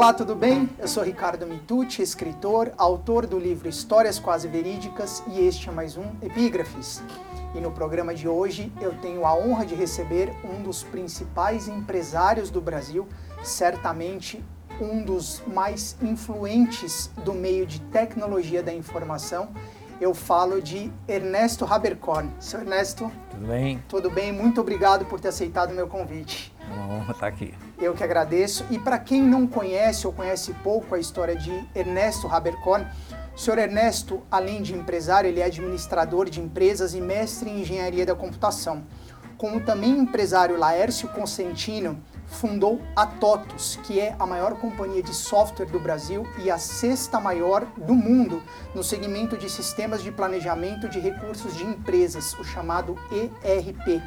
Olá, tudo bem? Eu sou Ricardo Mitucci, escritor, autor do livro Histórias Quase Verídicas e este é mais um Epígrafes. E no programa de hoje eu tenho a honra de receber um dos principais empresários do Brasil, certamente um dos mais influentes do meio de tecnologia da informação. Eu falo de Ernesto Haberkorn. Seu Ernesto. Tudo bem? Tudo bem, muito obrigado por ter aceitado o meu convite. É uma honra estar aqui. Eu que agradeço. E para quem não conhece ou conhece pouco a história de Ernesto Haberkorn, o senhor Ernesto, além de empresário, ele é administrador de empresas e mestre em engenharia da computação. Como também empresário Laércio Consentino, fundou a TOTUS, que é a maior companhia de software do Brasil e a sexta maior do mundo no segmento de sistemas de planejamento de recursos de empresas, o chamado ERP.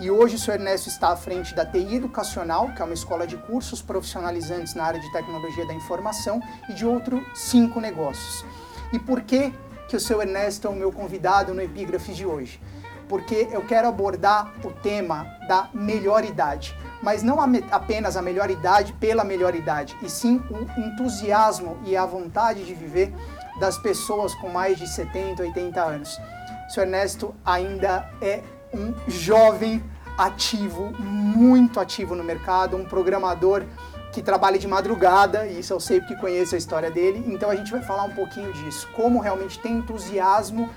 E hoje o senhor Ernesto está à frente da TI Educacional, que é uma escola de cursos profissionalizantes na área de tecnologia da informação, e de outros cinco negócios. E por que, que o seu Ernesto é o meu convidado no Epígrafe de hoje? Porque eu quero abordar o tema da melhor idade, mas não apenas a melhor idade pela melhor idade, e sim o entusiasmo e a vontade de viver das pessoas com mais de 70, 80 anos. O seu Ernesto ainda é um jovem ativo, muito ativo no mercado, um programador que trabalha de madrugada, e isso eu sei porque conheço a história dele. Então a gente vai falar um pouquinho disso, como realmente tem entusiasmo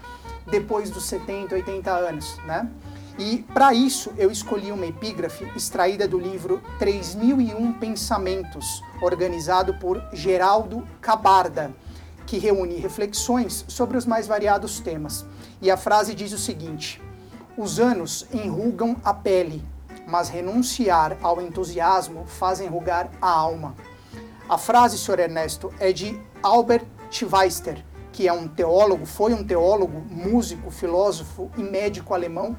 depois dos 70, 80 anos, né? E para isso eu escolhi uma epígrafe extraída do livro 3001 Pensamentos, organizado por Geraldo Cabarda, que reúne reflexões sobre os mais variados temas. E a frase diz o seguinte: os anos enrugam a pele, mas renunciar ao entusiasmo faz enrugar a alma. A frase, Sr. Ernesto, é de Albert Schweitzer, que é um teólogo, foi um teólogo, músico, filósofo e médico alemão,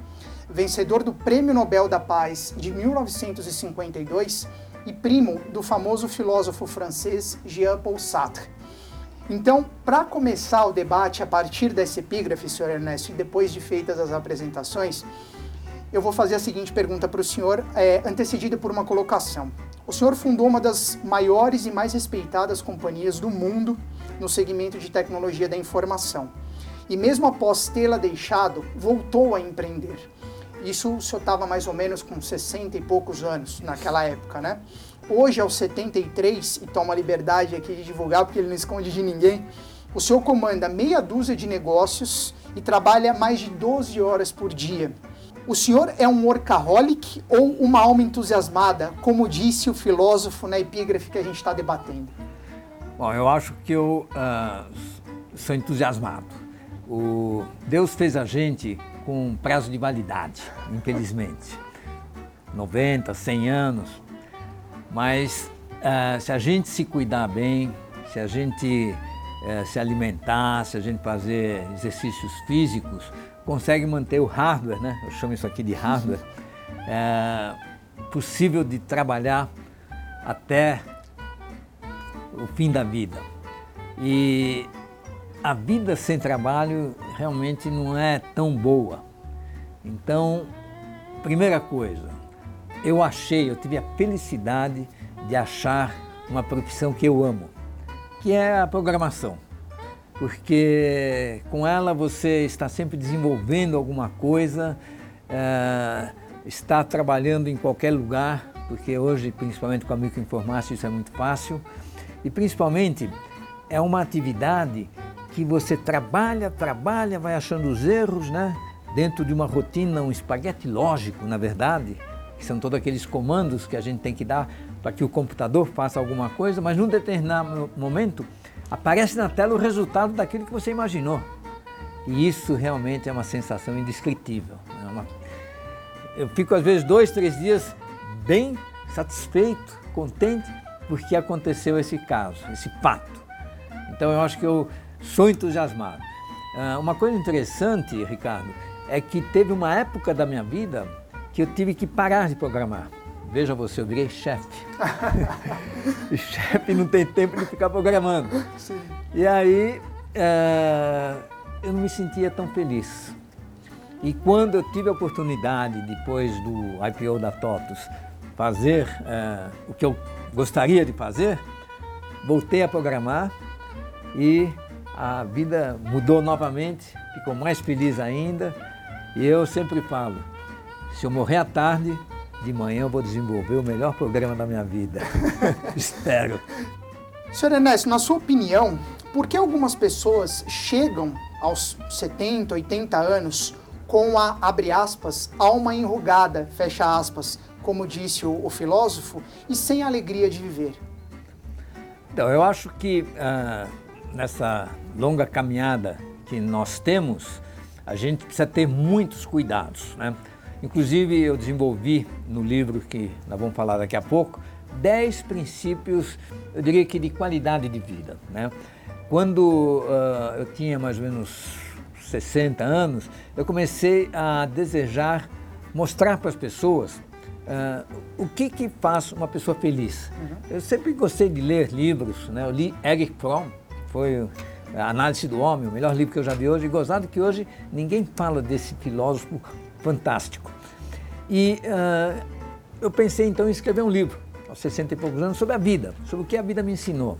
vencedor do Prêmio Nobel da Paz de 1952 e primo do famoso filósofo francês Jean-Paul Sartre. Então, para começar o debate a partir desse epígrafe, senhor Ernesto, e depois de feitas as apresentações, eu vou fazer a seguinte pergunta para o senhor, é, antecedida por uma colocação. O senhor fundou uma das maiores e mais respeitadas companhias do mundo no segmento de tecnologia da informação. E mesmo após tê-la deixado, voltou a empreender. Isso o senhor estava mais ou menos com 60 e poucos anos naquela época, né? Hoje, aos 73, e toma liberdade aqui de divulgar porque ele não esconde de ninguém, o senhor comanda meia dúzia de negócios e trabalha mais de 12 horas por dia. O senhor é um workaholic ou uma alma entusiasmada, como disse o filósofo na epígrafe que a gente está debatendo? Bom, eu acho que eu uh, sou entusiasmado. O Deus fez a gente com um prazo de validade, infelizmente. 90, 100 anos. Mas uh, se a gente se cuidar bem, se a gente uh, se alimentar, se a gente fazer exercícios físicos, consegue manter o hardware, né? Eu chamo isso aqui de hardware, é possível de trabalhar até o fim da vida. E a vida sem trabalho realmente não é tão boa. Então, primeira coisa, eu achei, eu tive a felicidade de achar uma profissão que eu amo, que é a programação. Porque com ela você está sempre desenvolvendo alguma coisa, é, está trabalhando em qualquer lugar, porque hoje, principalmente com a microinformática, isso é muito fácil. E principalmente é uma atividade que você trabalha, trabalha, vai achando os erros, né? Dentro de uma rotina, um espaguete lógico, na verdade, que são todos aqueles comandos que a gente tem que dar para que o computador faça alguma coisa, mas num determinado momento aparece na tela o resultado daquilo que você imaginou. E isso realmente é uma sensação indescritível. É uma... Eu fico às vezes dois, três dias bem satisfeito, contente, porque aconteceu esse caso, esse fato. Então eu acho que eu sou entusiasmado. Ah, uma coisa interessante, Ricardo, é que teve uma época da minha vida que eu tive que parar de programar. Veja você, eu virei chefe. e chefe não tem tempo de ficar programando. Sim. E aí é, eu não me sentia tão feliz. E quando eu tive a oportunidade, depois do IPO da TOTUS, fazer é, o que eu gostaria de fazer, voltei a programar e a vida mudou novamente, ficou mais feliz ainda. E eu sempre falo, se eu morrer à tarde, de manhã eu vou desenvolver o melhor programa da minha vida. Espero. Senhor Ernesto, na sua opinião, por que algumas pessoas chegam aos 70, 80 anos com a, abre aspas, alma enrugada, fecha aspas, como disse o, o filósofo, e sem alegria de viver? Então, eu acho que ah, nessa longa caminhada que nós temos, a gente precisa ter muitos cuidados. Né? Inclusive, eu desenvolvi no livro que nós vamos falar daqui a pouco, 10 princípios, eu diria que de qualidade de vida. Né? Quando uh, eu tinha mais ou menos 60 anos, eu comecei a desejar mostrar para as pessoas uh, o que, que faz uma pessoa feliz. Uhum. Eu sempre gostei de ler livros, né? eu li Eric Fromm, foi a Análise do Homem, o melhor livro que eu já vi hoje, e gozado que hoje ninguém fala desse filósofo fantástico. E uh, eu pensei então em escrever um livro, aos 60 e poucos anos, sobre a vida, sobre o que a vida me ensinou.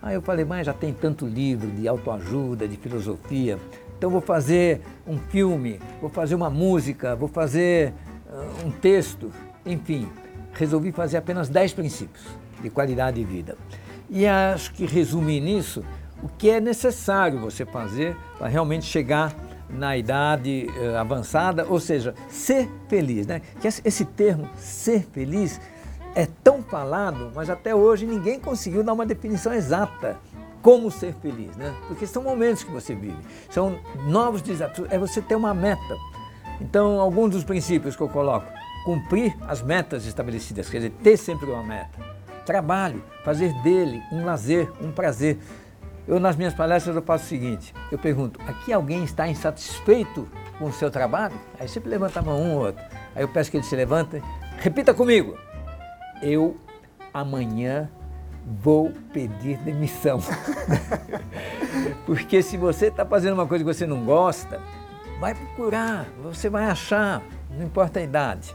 Aí eu falei, mas já tem tanto livro de autoajuda, de filosofia, então vou fazer um filme, vou fazer uma música, vou fazer uh, um texto, enfim. Resolvi fazer apenas 10 princípios de qualidade de vida. E acho que resume nisso o que é necessário você fazer para realmente chegar na idade uh, avançada, ou seja, ser feliz. Né? Que esse termo, ser feliz, é tão falado, mas até hoje ninguém conseguiu dar uma definição exata como ser feliz, né? Porque são momentos que você vive, são novos desafios, é você ter uma meta. Então, alguns dos princípios que eu coloco, cumprir as metas estabelecidas, quer dizer, ter sempre uma meta. Trabalho, fazer dele um lazer, um prazer. Eu, nas minhas palestras, eu faço o seguinte, eu pergunto, aqui alguém está insatisfeito com o seu trabalho? Aí sempre levanta a mão um ou outro. Aí eu peço que ele se levante, repita comigo. Eu amanhã vou pedir demissão. Porque se você está fazendo uma coisa que você não gosta, vai procurar, você vai achar, não importa a idade.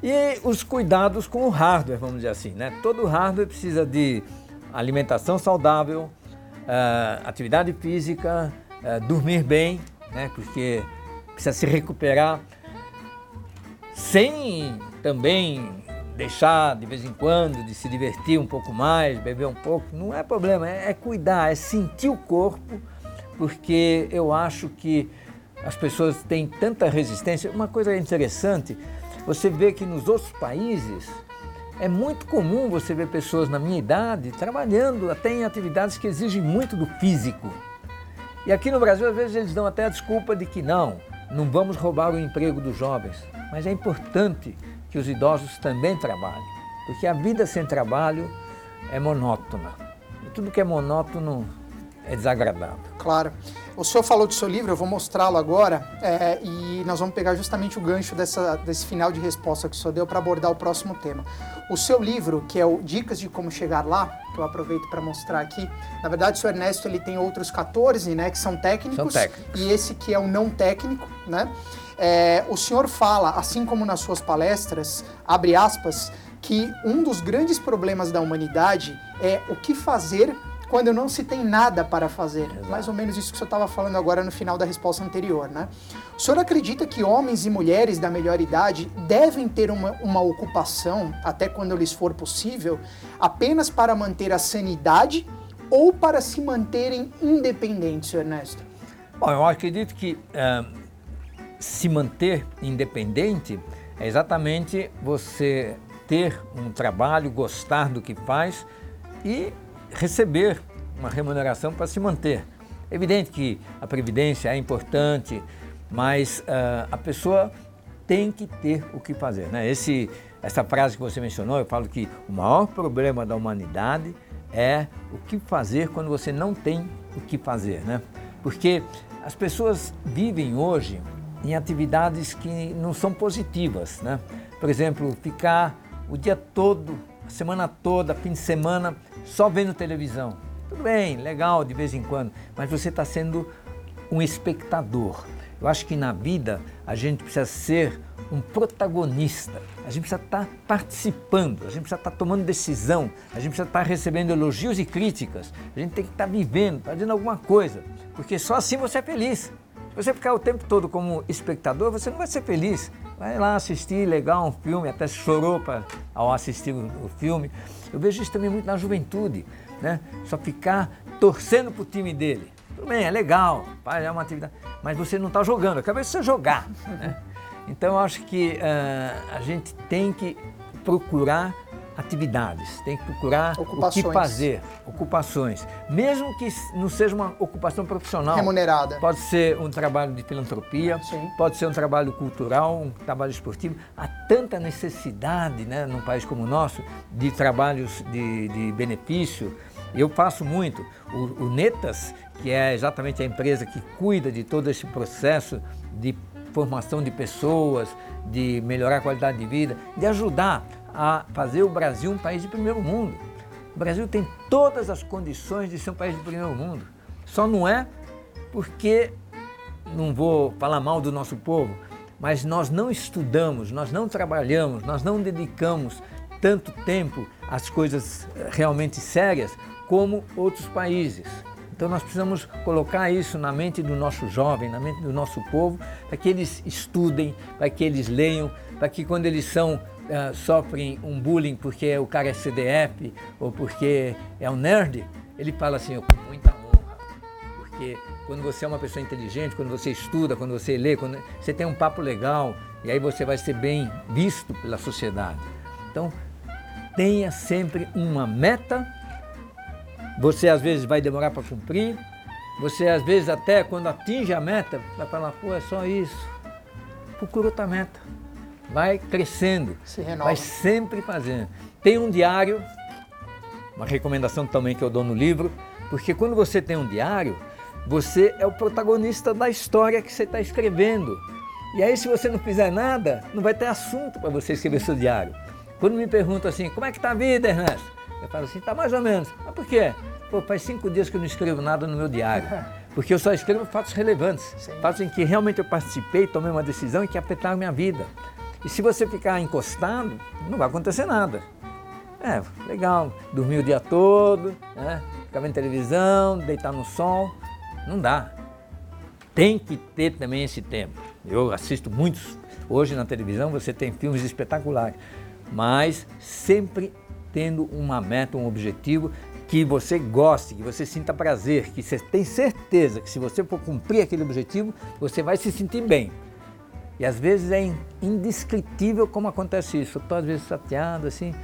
E os cuidados com o hardware, vamos dizer assim, né? Todo hardware precisa de alimentação saudável, uh, atividade física, uh, dormir bem, né? Porque precisa se recuperar, sem também deixar de vez em quando, de se divertir um pouco mais, beber um pouco, não é problema, é, é cuidar, é sentir o corpo, porque eu acho que as pessoas têm tanta resistência. Uma coisa interessante, você vê que nos outros países é muito comum você ver pessoas na minha idade trabalhando até em atividades que exigem muito do físico. E aqui no Brasil, às vezes, eles dão até a desculpa de que não, não vamos roubar o emprego dos jovens. Mas é importante que os idosos também trabalhem, porque a vida sem trabalho é monótona. E tudo que é monótono é desagradável. Claro. O senhor falou do seu livro, eu vou mostrá-lo agora é, e nós vamos pegar justamente o gancho dessa, desse final de resposta que o senhor deu para abordar o próximo tema. O seu livro, que é o Dicas de Como Chegar Lá, que eu aproveito para mostrar aqui, na verdade o senhor Ernesto ele tem outros 14, né, que são técnicos, são técnicos. e esse que é o não técnico, né? É, o senhor fala, assim como nas suas palestras, abre aspas, que um dos grandes problemas da humanidade é o que fazer quando não se tem nada para fazer. Exato. Mais ou menos isso que o senhor estava falando agora no final da resposta anterior, né? O senhor acredita que homens e mulheres da melhor idade devem ter uma, uma ocupação, até quando lhes for possível, apenas para manter a sanidade ou para se manterem independentes, senhor Ernesto? Bom, eu acredito que uh se manter independente é exatamente você ter um trabalho, gostar do que faz e receber uma remuneração para se manter. É evidente que a previdência é importante, mas uh, a pessoa tem que ter o que fazer. Né? Esse, essa frase que você mencionou, eu falo que o maior problema da humanidade é o que fazer quando você não tem o que fazer. Né? Porque as pessoas vivem hoje em atividades que não são positivas, né? Por exemplo, ficar o dia todo, a semana toda, fim de semana, só vendo televisão. Tudo bem, legal de vez em quando, mas você está sendo um espectador. Eu acho que na vida a gente precisa ser um protagonista. A gente precisa estar participando, a gente precisa estar tomando decisão, a gente precisa estar recebendo elogios e críticas, a gente tem que estar vivendo, fazendo alguma coisa, porque só assim você é feliz. Se você ficar o tempo todo como espectador, você não vai ser feliz. Vai lá assistir, legal, um filme, até chorou pra, ao assistir o, o filme. Eu vejo isso também muito na juventude, né? Só ficar torcendo para o time dele. Tudo bem, é legal, é uma atividade, mas você não está jogando, acabei de você jogar. Né? Então, eu acho que uh, a gente tem que procurar atividades, tem que procurar o que fazer, ocupações, mesmo que não seja uma ocupação profissional. Remunerada. Pode ser um trabalho de filantropia, Sim. pode ser um trabalho cultural, um trabalho esportivo. Há tanta necessidade, né, num país como o nosso, de trabalhos de, de benefício. Eu faço muito. O, o Netas, que é exatamente a empresa que cuida de todo esse processo de formação de pessoas, de melhorar a qualidade de vida, de ajudar a fazer o Brasil um país de primeiro mundo. O Brasil tem todas as condições de ser um país de primeiro mundo. Só não é porque, não vou falar mal do nosso povo, mas nós não estudamos, nós não trabalhamos, nós não dedicamos tanto tempo às coisas realmente sérias como outros países. Então nós precisamos colocar isso na mente do nosso jovem, na mente do nosso povo, para que eles estudem, para que eles leiam, para que quando eles são uh, sofrem um bullying porque o cara é CDF ou porque é um nerd, ele fala assim, com muita honra. Porque quando você é uma pessoa inteligente, quando você estuda, quando você lê, quando você tem um papo legal, e aí você vai ser bem visto pela sociedade. Então, tenha sempre uma meta você às vezes vai demorar para cumprir, você às vezes até quando atinge a meta, vai falar, pô, é só isso. Procura outra meta. Vai crescendo. Se renova. Vai sempre fazendo. Tem um diário, uma recomendação também que eu dou no livro, porque quando você tem um diário, você é o protagonista da história que você está escrevendo. E aí, se você não fizer nada, não vai ter assunto para você escrever seu diário. Quando me perguntam assim, como é que está a vida, Ernesto? Eu falo assim, tá mais ou menos. Mas por quê? Pô, faz cinco dias que eu não escrevo nada no meu diário. Porque eu só escrevo fatos relevantes. Sim. Fatos em que realmente eu participei, tomei uma decisão e que afetaram a minha vida. E se você ficar encostado, não vai acontecer nada. É, legal, dormir o dia todo, né? ficar vendo televisão, deitar no sol. Não dá. Tem que ter também esse tempo. Eu assisto muitos. Hoje na televisão você tem filmes espetaculares. Mas sempre tendo uma meta, um objetivo que você goste, que você sinta prazer, que você tem certeza que se você for cumprir aquele objetivo, você vai se sentir bem. E às vezes é indescritível como acontece isso. Eu estou às vezes chateado assim,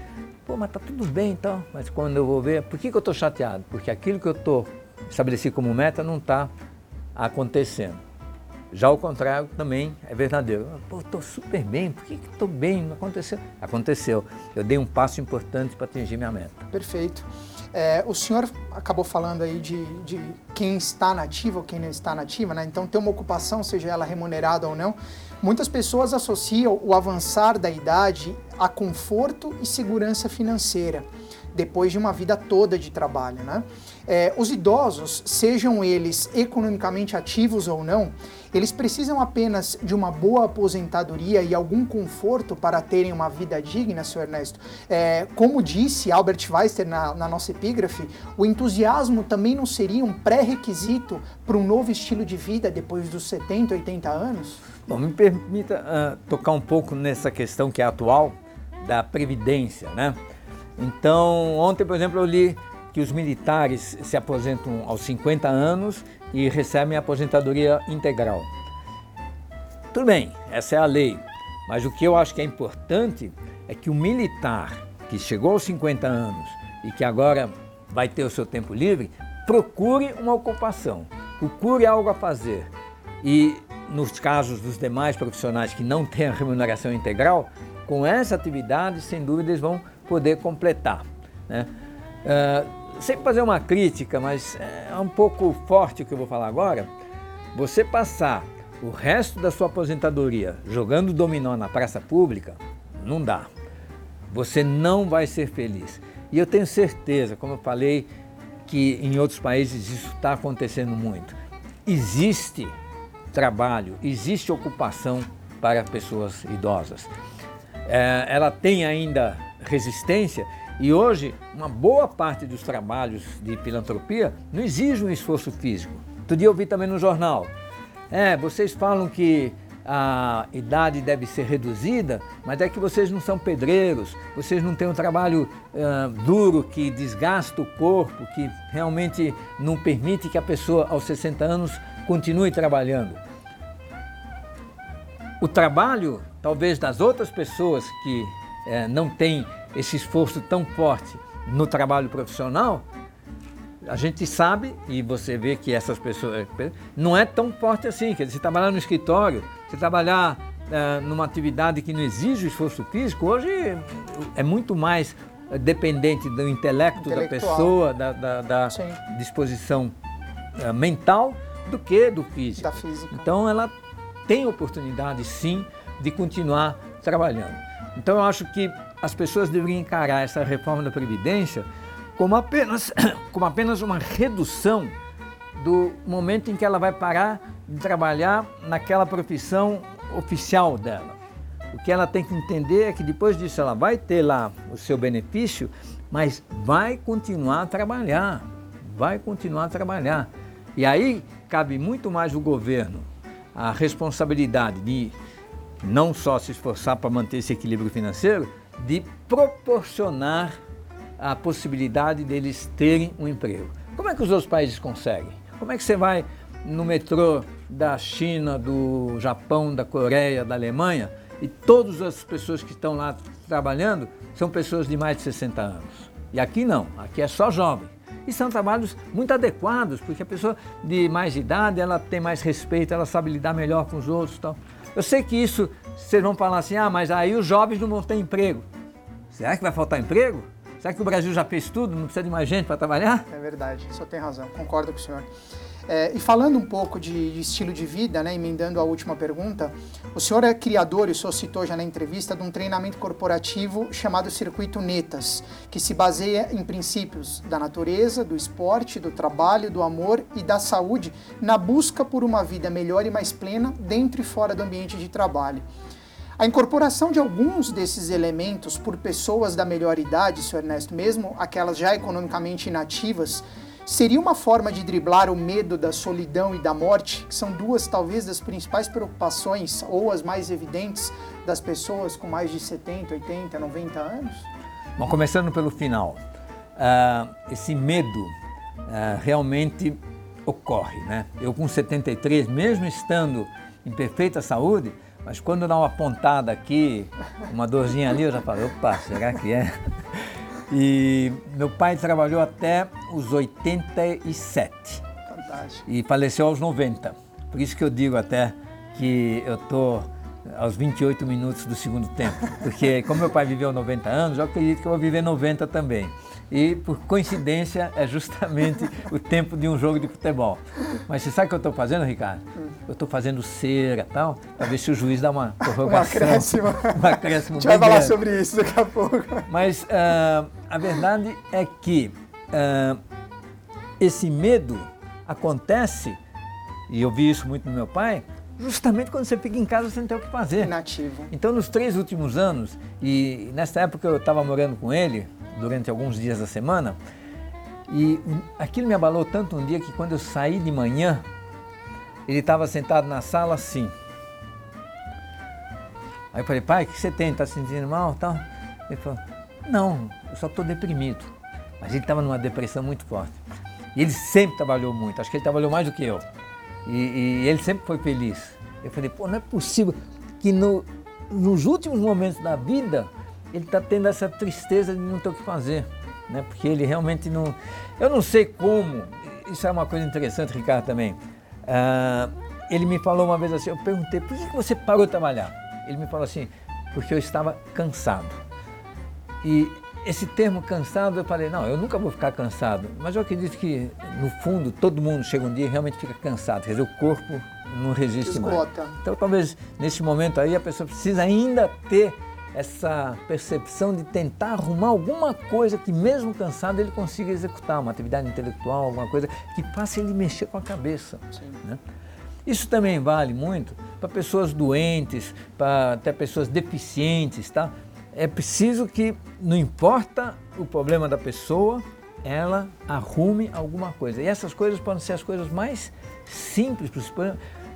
pô, mas tá tudo bem então. Mas quando eu vou ver, por que, que eu estou chateado? Porque aquilo que eu estou estabeleci como meta não está acontecendo. Já o contrário também é verdadeiro. Pô, estou super bem, por que estou bem? Não aconteceu? Aconteceu. Eu dei um passo importante para atingir minha meta. Perfeito. É, o senhor acabou falando aí de, de quem está nativa ou quem não está nativa, né? Então, ter uma ocupação, seja ela remunerada ou não, muitas pessoas associam o avançar da idade a conforto e segurança financeira depois de uma vida toda de trabalho. Né? É, os idosos, sejam eles economicamente ativos ou não, eles precisam apenas de uma boa aposentadoria e algum conforto para terem uma vida digna, seu Ernesto. É, como disse Albert Weister na, na nossa epígrafe, o entusiasmo também não seria um pré-requisito para um novo estilo de vida depois dos 70, 80 anos? Bom, me permita uh, tocar um pouco nessa questão que é atual da previdência, né? Então, ontem, por exemplo, eu li que os militares se aposentam aos 50 anos e recebem a aposentadoria integral. Tudo bem, essa é a lei, mas o que eu acho que é importante é que o militar que chegou aos 50 anos e que agora vai ter o seu tempo livre, procure uma ocupação, procure algo a fazer. E nos casos dos demais profissionais que não têm a remuneração integral, com essa atividade, sem dúvida, eles vão poder completar. Né? Uh, sem fazer uma crítica, mas é um pouco forte o que eu vou falar agora, você passar o resto da sua aposentadoria jogando dominó na praça pública, não dá. Você não vai ser feliz. E eu tenho certeza, como eu falei, que em outros países isso está acontecendo muito. existe trabalho, existe ocupação para pessoas idosas. É, ela tem ainda resistência e hoje uma boa parte dos trabalhos de filantropia não exige um esforço físico. Outro dia eu vi também no jornal. É, vocês falam que a idade deve ser reduzida, mas é que vocês não são pedreiros, vocês não têm um trabalho uh, duro que desgasta o corpo, que realmente não permite que a pessoa aos 60 anos continue trabalhando. O trabalho, talvez das outras pessoas que uh, não têm esse esforço tão forte no trabalho profissional, a gente sabe, e você vê que essas pessoas não é tão forte assim. Quer dizer, você trabalhar no escritório, você trabalhar é, numa atividade que não exige esforço físico, hoje é muito mais dependente do intelecto da pessoa, da, da, da disposição é, mental, do que do físico. Então ela tem oportunidade sim de continuar trabalhando. Então eu acho que as pessoas deveriam encarar essa reforma da Previdência como apenas, como apenas uma redução do momento em que ela vai parar de trabalhar naquela profissão oficial dela. O que ela tem que entender é que depois disso ela vai ter lá o seu benefício, mas vai continuar a trabalhar, vai continuar a trabalhar. E aí cabe muito mais o governo a responsabilidade de não só se esforçar para manter esse equilíbrio financeiro, de proporcionar a possibilidade deles terem um emprego. Como é que os outros países conseguem? Como é que você vai no metrô da China, do Japão, da Coreia, da Alemanha e todas as pessoas que estão lá trabalhando são pessoas de mais de 60 anos? E aqui não, aqui é só jovem. E são trabalhos muito adequados, porque a pessoa de mais idade, ela tem mais respeito, ela sabe lidar melhor com os outros e tal. Eu sei que isso, vocês vão falar assim, ah, mas aí os jovens não vão ter emprego. Será que vai faltar emprego? Será que o Brasil já fez tudo? Não precisa de mais gente para trabalhar? É verdade, senhor tem razão, concordo com o senhor. É, e falando um pouco de, de, estilo de vida, né, emendando a última pergunta, o senhor é criador, e o senhor citou já na entrevista, de um treinamento corporativo chamado Circuito Netas, que se baseia em princípios da natureza, do esporte, do trabalho, do amor e da saúde, na busca por uma vida melhor e mais plena dentro e fora do ambiente de trabalho. A incorporação de alguns desses elementos por pessoas da melhor idade, Sr. Ernesto, mesmo aquelas já economicamente inativas, seria uma forma de driblar o medo da solidão e da morte, que são duas, talvez, das principais preocupações ou as mais evidentes das pessoas com mais de 70, 80, 90 anos? Bom, começando pelo final, uh, esse medo uh, realmente ocorre, né? Eu com 73, mesmo estando em perfeita saúde, mas quando dá uma pontada aqui, uma dorzinha ali, eu já falo, opa, será que é? E meu pai trabalhou até os 87. Fantástico. E faleceu aos 90. Por isso que eu digo até que eu estou aos 28 minutos do segundo tempo. Porque como meu pai viveu 90 anos, eu acredito que eu vou viver 90 também e, por coincidência, é justamente o tempo de um jogo de futebol. Mas você sabe o que eu estou fazendo, Ricardo? Eu estou fazendo cera e tal, para ver se o juiz dá uma prorrogação. Um acréscimo. Um acréscimo a gente vai falar grande. sobre isso daqui a pouco. Mas uh, a verdade é que uh, esse medo acontece, e eu vi isso muito no meu pai, justamente quando você fica em casa sem ter o que fazer. Inativo. Então, nos três últimos anos, e nessa época eu estava morando com ele, durante alguns dias da semana. E aquilo me abalou tanto um dia que quando eu saí de manhã, ele estava sentado na sala assim. Aí eu falei, pai, o que você tem? Está se sentindo mal? Tal? Ele falou, não, eu só estou deprimido. Mas ele estava numa depressão muito forte. E ele sempre trabalhou muito, acho que ele trabalhou mais do que eu. E, e ele sempre foi feliz. Eu falei, pô, não é possível que no, nos últimos momentos da vida ele está tendo essa tristeza de não ter o que fazer, né? Porque ele realmente não. Eu não sei como. Isso é uma coisa interessante, Ricardo, também. Uh, ele me falou uma vez assim, eu perguntei, por que você parou de trabalhar? Ele me falou assim, porque eu estava cansado. E esse termo cansado, eu falei, não, eu nunca vou ficar cansado. Mas eu acredito que, no fundo, todo mundo chega um dia e realmente fica cansado. Quer dizer, o corpo não resiste Esgota. mais. Então, talvez, nesse momento aí, a pessoa precisa ainda ter essa percepção de tentar arrumar alguma coisa que, mesmo cansado, ele consiga executar, uma atividade intelectual, alguma coisa que faça ele mexer com a cabeça. Né? Isso também vale muito para pessoas doentes, para até pessoas deficientes, tá? É preciso que, não importa o problema da pessoa, ela arrume alguma coisa. E essas coisas podem ser as coisas mais simples.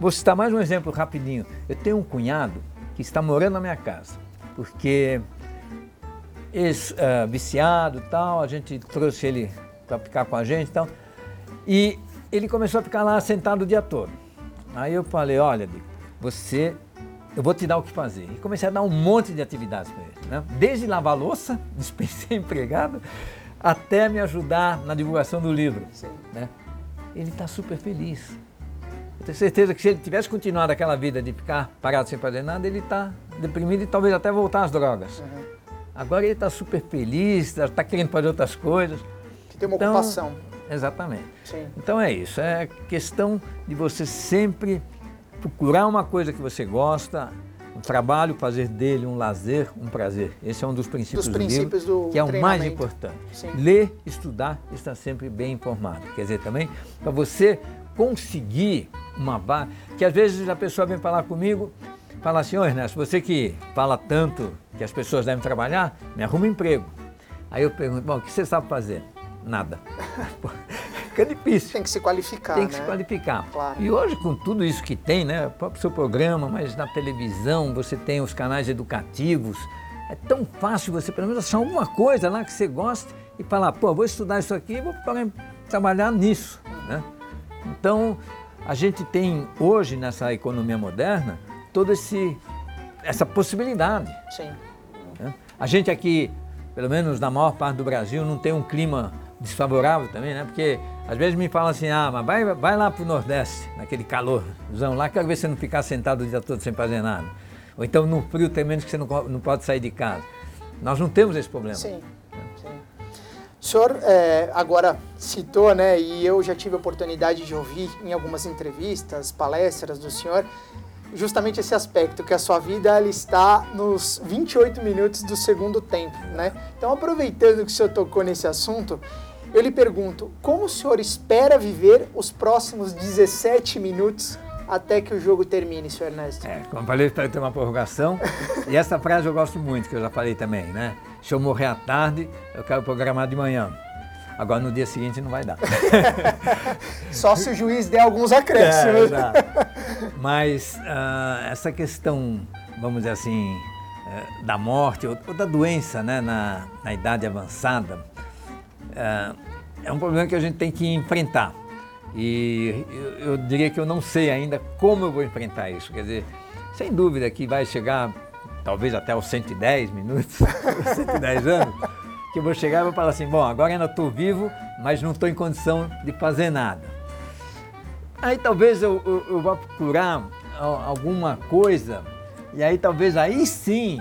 Vou citar mais um exemplo rapidinho. Eu tenho um cunhado que está morando na minha casa, porque ex-viciado uh, tal, a gente trouxe ele para ficar com a gente e tal, e ele começou a ficar lá sentado o dia todo. Aí eu falei, olha, você, eu vou te dar o que fazer. E comecei a dar um monte de atividades para ele, né? desde lavar louça, dispensei empregado, até me ajudar na divulgação do livro. Né? Ele está super feliz. Tenho certeza que se ele tivesse continuado aquela vida de ficar parado sem fazer nada, ele está deprimido e talvez até voltar às drogas. Uhum. Agora ele está super feliz, está querendo fazer outras coisas. Que tem uma então, ocupação. Exatamente. Sim. Então é isso, é questão de você sempre procurar uma coisa que você gosta, um trabalho, fazer dele um lazer, um prazer. Esse é um dos princípios, dos princípios do, livro, que é o mais importante. Sim. Ler, estudar, estar sempre bem informado. Quer dizer, também, para você conseguir uma vaga, que às vezes a pessoa vem falar comigo, fala assim, ô Ernesto, você que fala tanto que as pessoas devem trabalhar, me arruma um emprego. Aí eu pergunto, bom, o que você sabe fazer? Nada. fica difícil. Tem que se qualificar. Tem que né? se qualificar. Claro. E hoje, com tudo isso que tem, né? O próprio seu programa, mas na televisão você tem os canais educativos. É tão fácil você, pelo menos, achar alguma coisa lá que você gosta e falar, pô, vou estudar isso aqui e vou trabalhar nisso. Né? Então, a gente tem hoje, nessa economia moderna, toda essa possibilidade. Sim. Né? A gente aqui, pelo menos na maior parte do Brasil, não tem um clima desfavorável também, né? Porque às vezes me falam assim, ah, mas vai, vai lá para o Nordeste, naquele calorzão lá, quero ver você não ficar sentado o dia todo sem fazer nada. Ou então no frio tremendo que você não, não pode sair de casa. Nós não temos esse problema. Sim, sim. O senhor é, agora citou, né, e eu já tive a oportunidade de ouvir em algumas entrevistas, palestras do senhor, justamente esse aspecto, que a sua vida ela está nos 28 minutos do segundo tempo, né? Então, aproveitando que o senhor tocou nesse assunto, eu lhe pergunto, como o senhor espera viver os próximos 17 minutos até que o jogo termine, senhor Ernesto? É, como falei, espero ter uma prorrogação. e essa frase eu gosto muito, que eu já falei também, né? Se eu morrer à tarde, eu quero programar de manhã. Agora no dia seguinte não vai dar. Só se o juiz der alguns acréscimos. É, Mas uh, essa questão, vamos dizer assim, uh, da morte ou, ou, da doença né, na, na idade avançada, uh, é um problema que a gente tem que enfrentar. E eu, eu diria que eu não sei ainda como eu vou enfrentar isso. Quer dizer, sem dúvida que vai chegar talvez até os 110 minutos, 110 anos que eu vou chegar e vou falar assim, bom, agora ainda estou vivo, mas não estou em condição de fazer nada. Aí talvez eu, eu, eu vá procurar alguma coisa, e aí talvez aí sim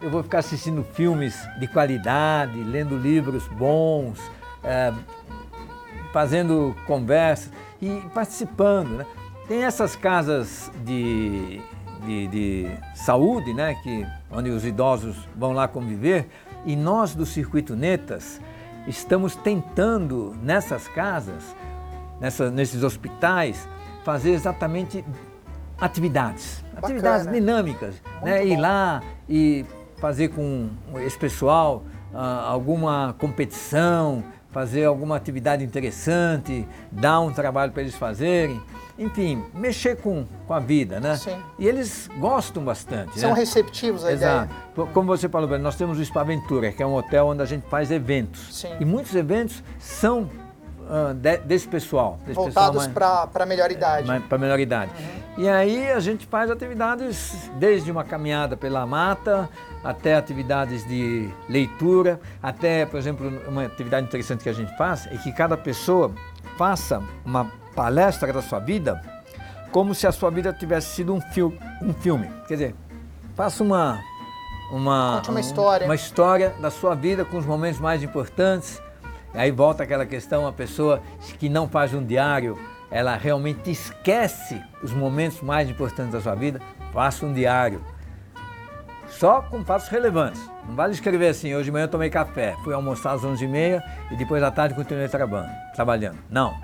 eu vou ficar assistindo filmes de qualidade, lendo livros bons, é, fazendo conversas e participando. Né? Tem essas casas de, de, de, saúde, né, que, onde os idosos vão lá conviver, e nós do Circuito Netas estamos tentando nessas casas, nessa, nesses hospitais, fazer exatamente atividades, Bacana. atividades dinâmicas, né? ir lá e fazer com esse pessoal uh, alguma competição, fazer alguma atividade interessante, dar um trabalho para eles fazerem enfim, mexer com, com a vida, né? Sim. E eles gostam bastante. São né? receptivos à Exato. ideia. Como você falou, nós temos o Spa Aventura, que é um hotel onde a gente faz eventos. Sim. E muitos eventos são uh, de, desse pessoal. Desse Voltados para a melhor idade. Para melhor idade. Uhum. E aí a gente faz atividades desde uma caminhada pela mata, até atividades de leitura, até, por exemplo, uma atividade interessante que a gente faz é que cada pessoa faça uma palestra da sua vida como se a sua vida tivesse sido um, fil um filme. Quer dizer, faça uma, uma, uma história. uma história da sua vida com os momentos mais importantes. Aí volta aquela questão, a pessoa que não faz um diário, ela realmente esquece os momentos mais importantes da sua vida. Faça um diário. só com fatos relevantes. Não vale escrever assim, hoje de manhã eu tomei café, fui almoçar às 11h30 e depois da tarde continuei trabalhando. Não.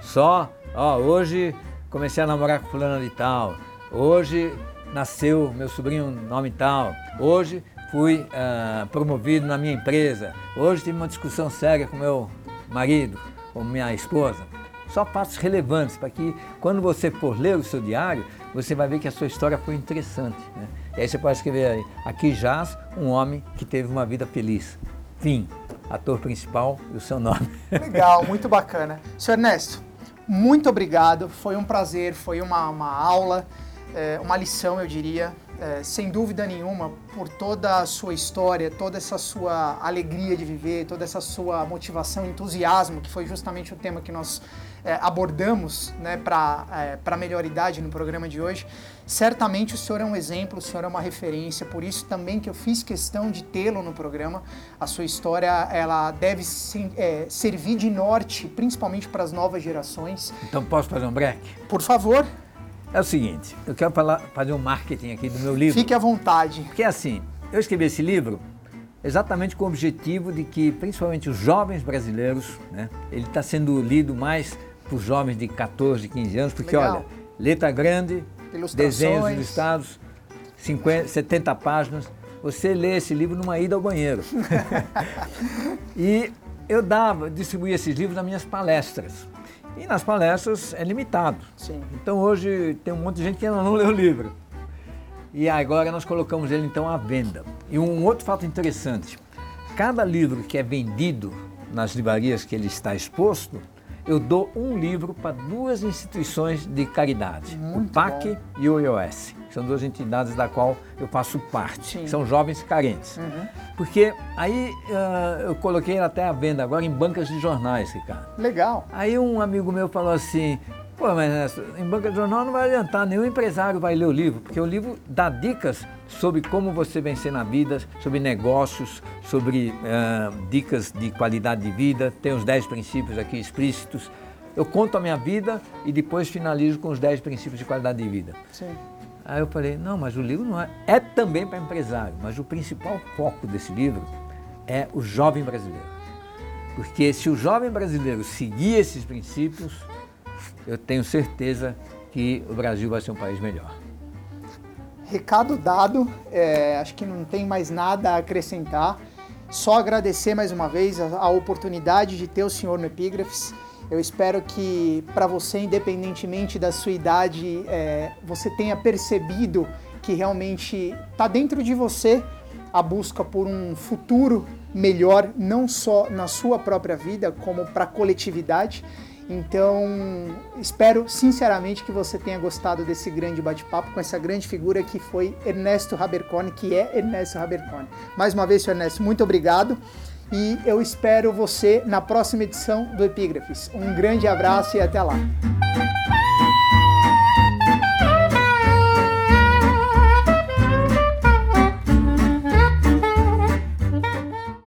Só, ó, hoje comecei a namorar com fulano de tal, hoje nasceu meu sobrinho nome tal, hoje fui uh, promovido na minha empresa, hoje tive uma discussão séria com meu marido, com minha esposa. Só fatos relevantes para que quando você for ler o seu diário, você vai ver que a sua história foi interessante. Né? E aí você pode escrever aí, aqui jaz um homem que teve uma vida feliz. Fim. Ator principal e o seu nome. Legal, muito bacana. Senhor Ernesto, muito obrigado. Foi um prazer, foi uma, uma aula, é, uma lição, eu diria. É, sem dúvida nenhuma, por toda a sua história, toda essa sua alegria de viver, toda essa sua motivação, entusiasmo, que foi justamente o tema que nós é, abordamos né, para é, melhor idade no programa de hoje. Certamente o senhor é um exemplo, o senhor é uma referência, por isso também que eu fiz questão de tê-lo no programa. A sua história ela deve se, é, servir de norte, principalmente para as novas gerações. Então posso fazer um break? Por favor. É o seguinte, eu quero falar, fazer um marketing aqui do meu livro. Fique à vontade. Porque é assim, eu escrevi esse livro exatamente com o objetivo de que, principalmente os jovens brasileiros, né, ele está sendo lido mais por jovens de 14, 15 anos, porque Legal. olha, letra grande, desenhos ilustrados, 50, 70 páginas, você lê esse livro numa ida ao banheiro. e eu dava, distribuía esses livros nas minhas palestras. E nas palestras é limitado. Sim. Então hoje tem um monte de gente que ainda não leu o livro. E agora nós colocamos ele então à venda. E um outro fato interessante: cada livro que é vendido nas livrarias que ele está exposto, eu dou um livro para duas instituições de caridade, Muito o PAC bom. e o IOS. São duas entidades da qual eu faço parte, Sim. são jovens carentes. Uhum. Porque aí uh, eu coloquei até a venda agora em bancas de jornais, Ricardo. Legal. Aí um amigo meu falou assim, Pô, mas em banca de jornal não vai adiantar, nenhum empresário vai ler o livro, porque o livro dá dicas sobre como você vencer na vida, sobre negócios, sobre uh, dicas de qualidade de vida, tem os 10 princípios aqui explícitos. Eu conto a minha vida e depois finalizo com os 10 princípios de qualidade de vida. Sim. Aí eu falei, não, mas o livro não é. É também para empresário, mas o principal foco desse livro é o jovem brasileiro. Porque se o jovem brasileiro seguir esses princípios, eu tenho certeza que o Brasil vai ser um país melhor. Recado dado, é, acho que não tem mais nada a acrescentar. Só agradecer mais uma vez a, a oportunidade de ter o senhor no Epígrafes. Eu espero que para você, independentemente da sua idade, é, você tenha percebido que realmente está dentro de você a busca por um futuro melhor, não só na sua própria vida, como para a coletividade. Então, espero sinceramente que você tenha gostado desse grande bate-papo com essa grande figura que foi Ernesto Rabercone, que é Ernesto Rabercone. Mais uma vez, Ernesto, muito obrigado e eu espero você na próxima edição do Epígrafes. Um grande abraço e até lá.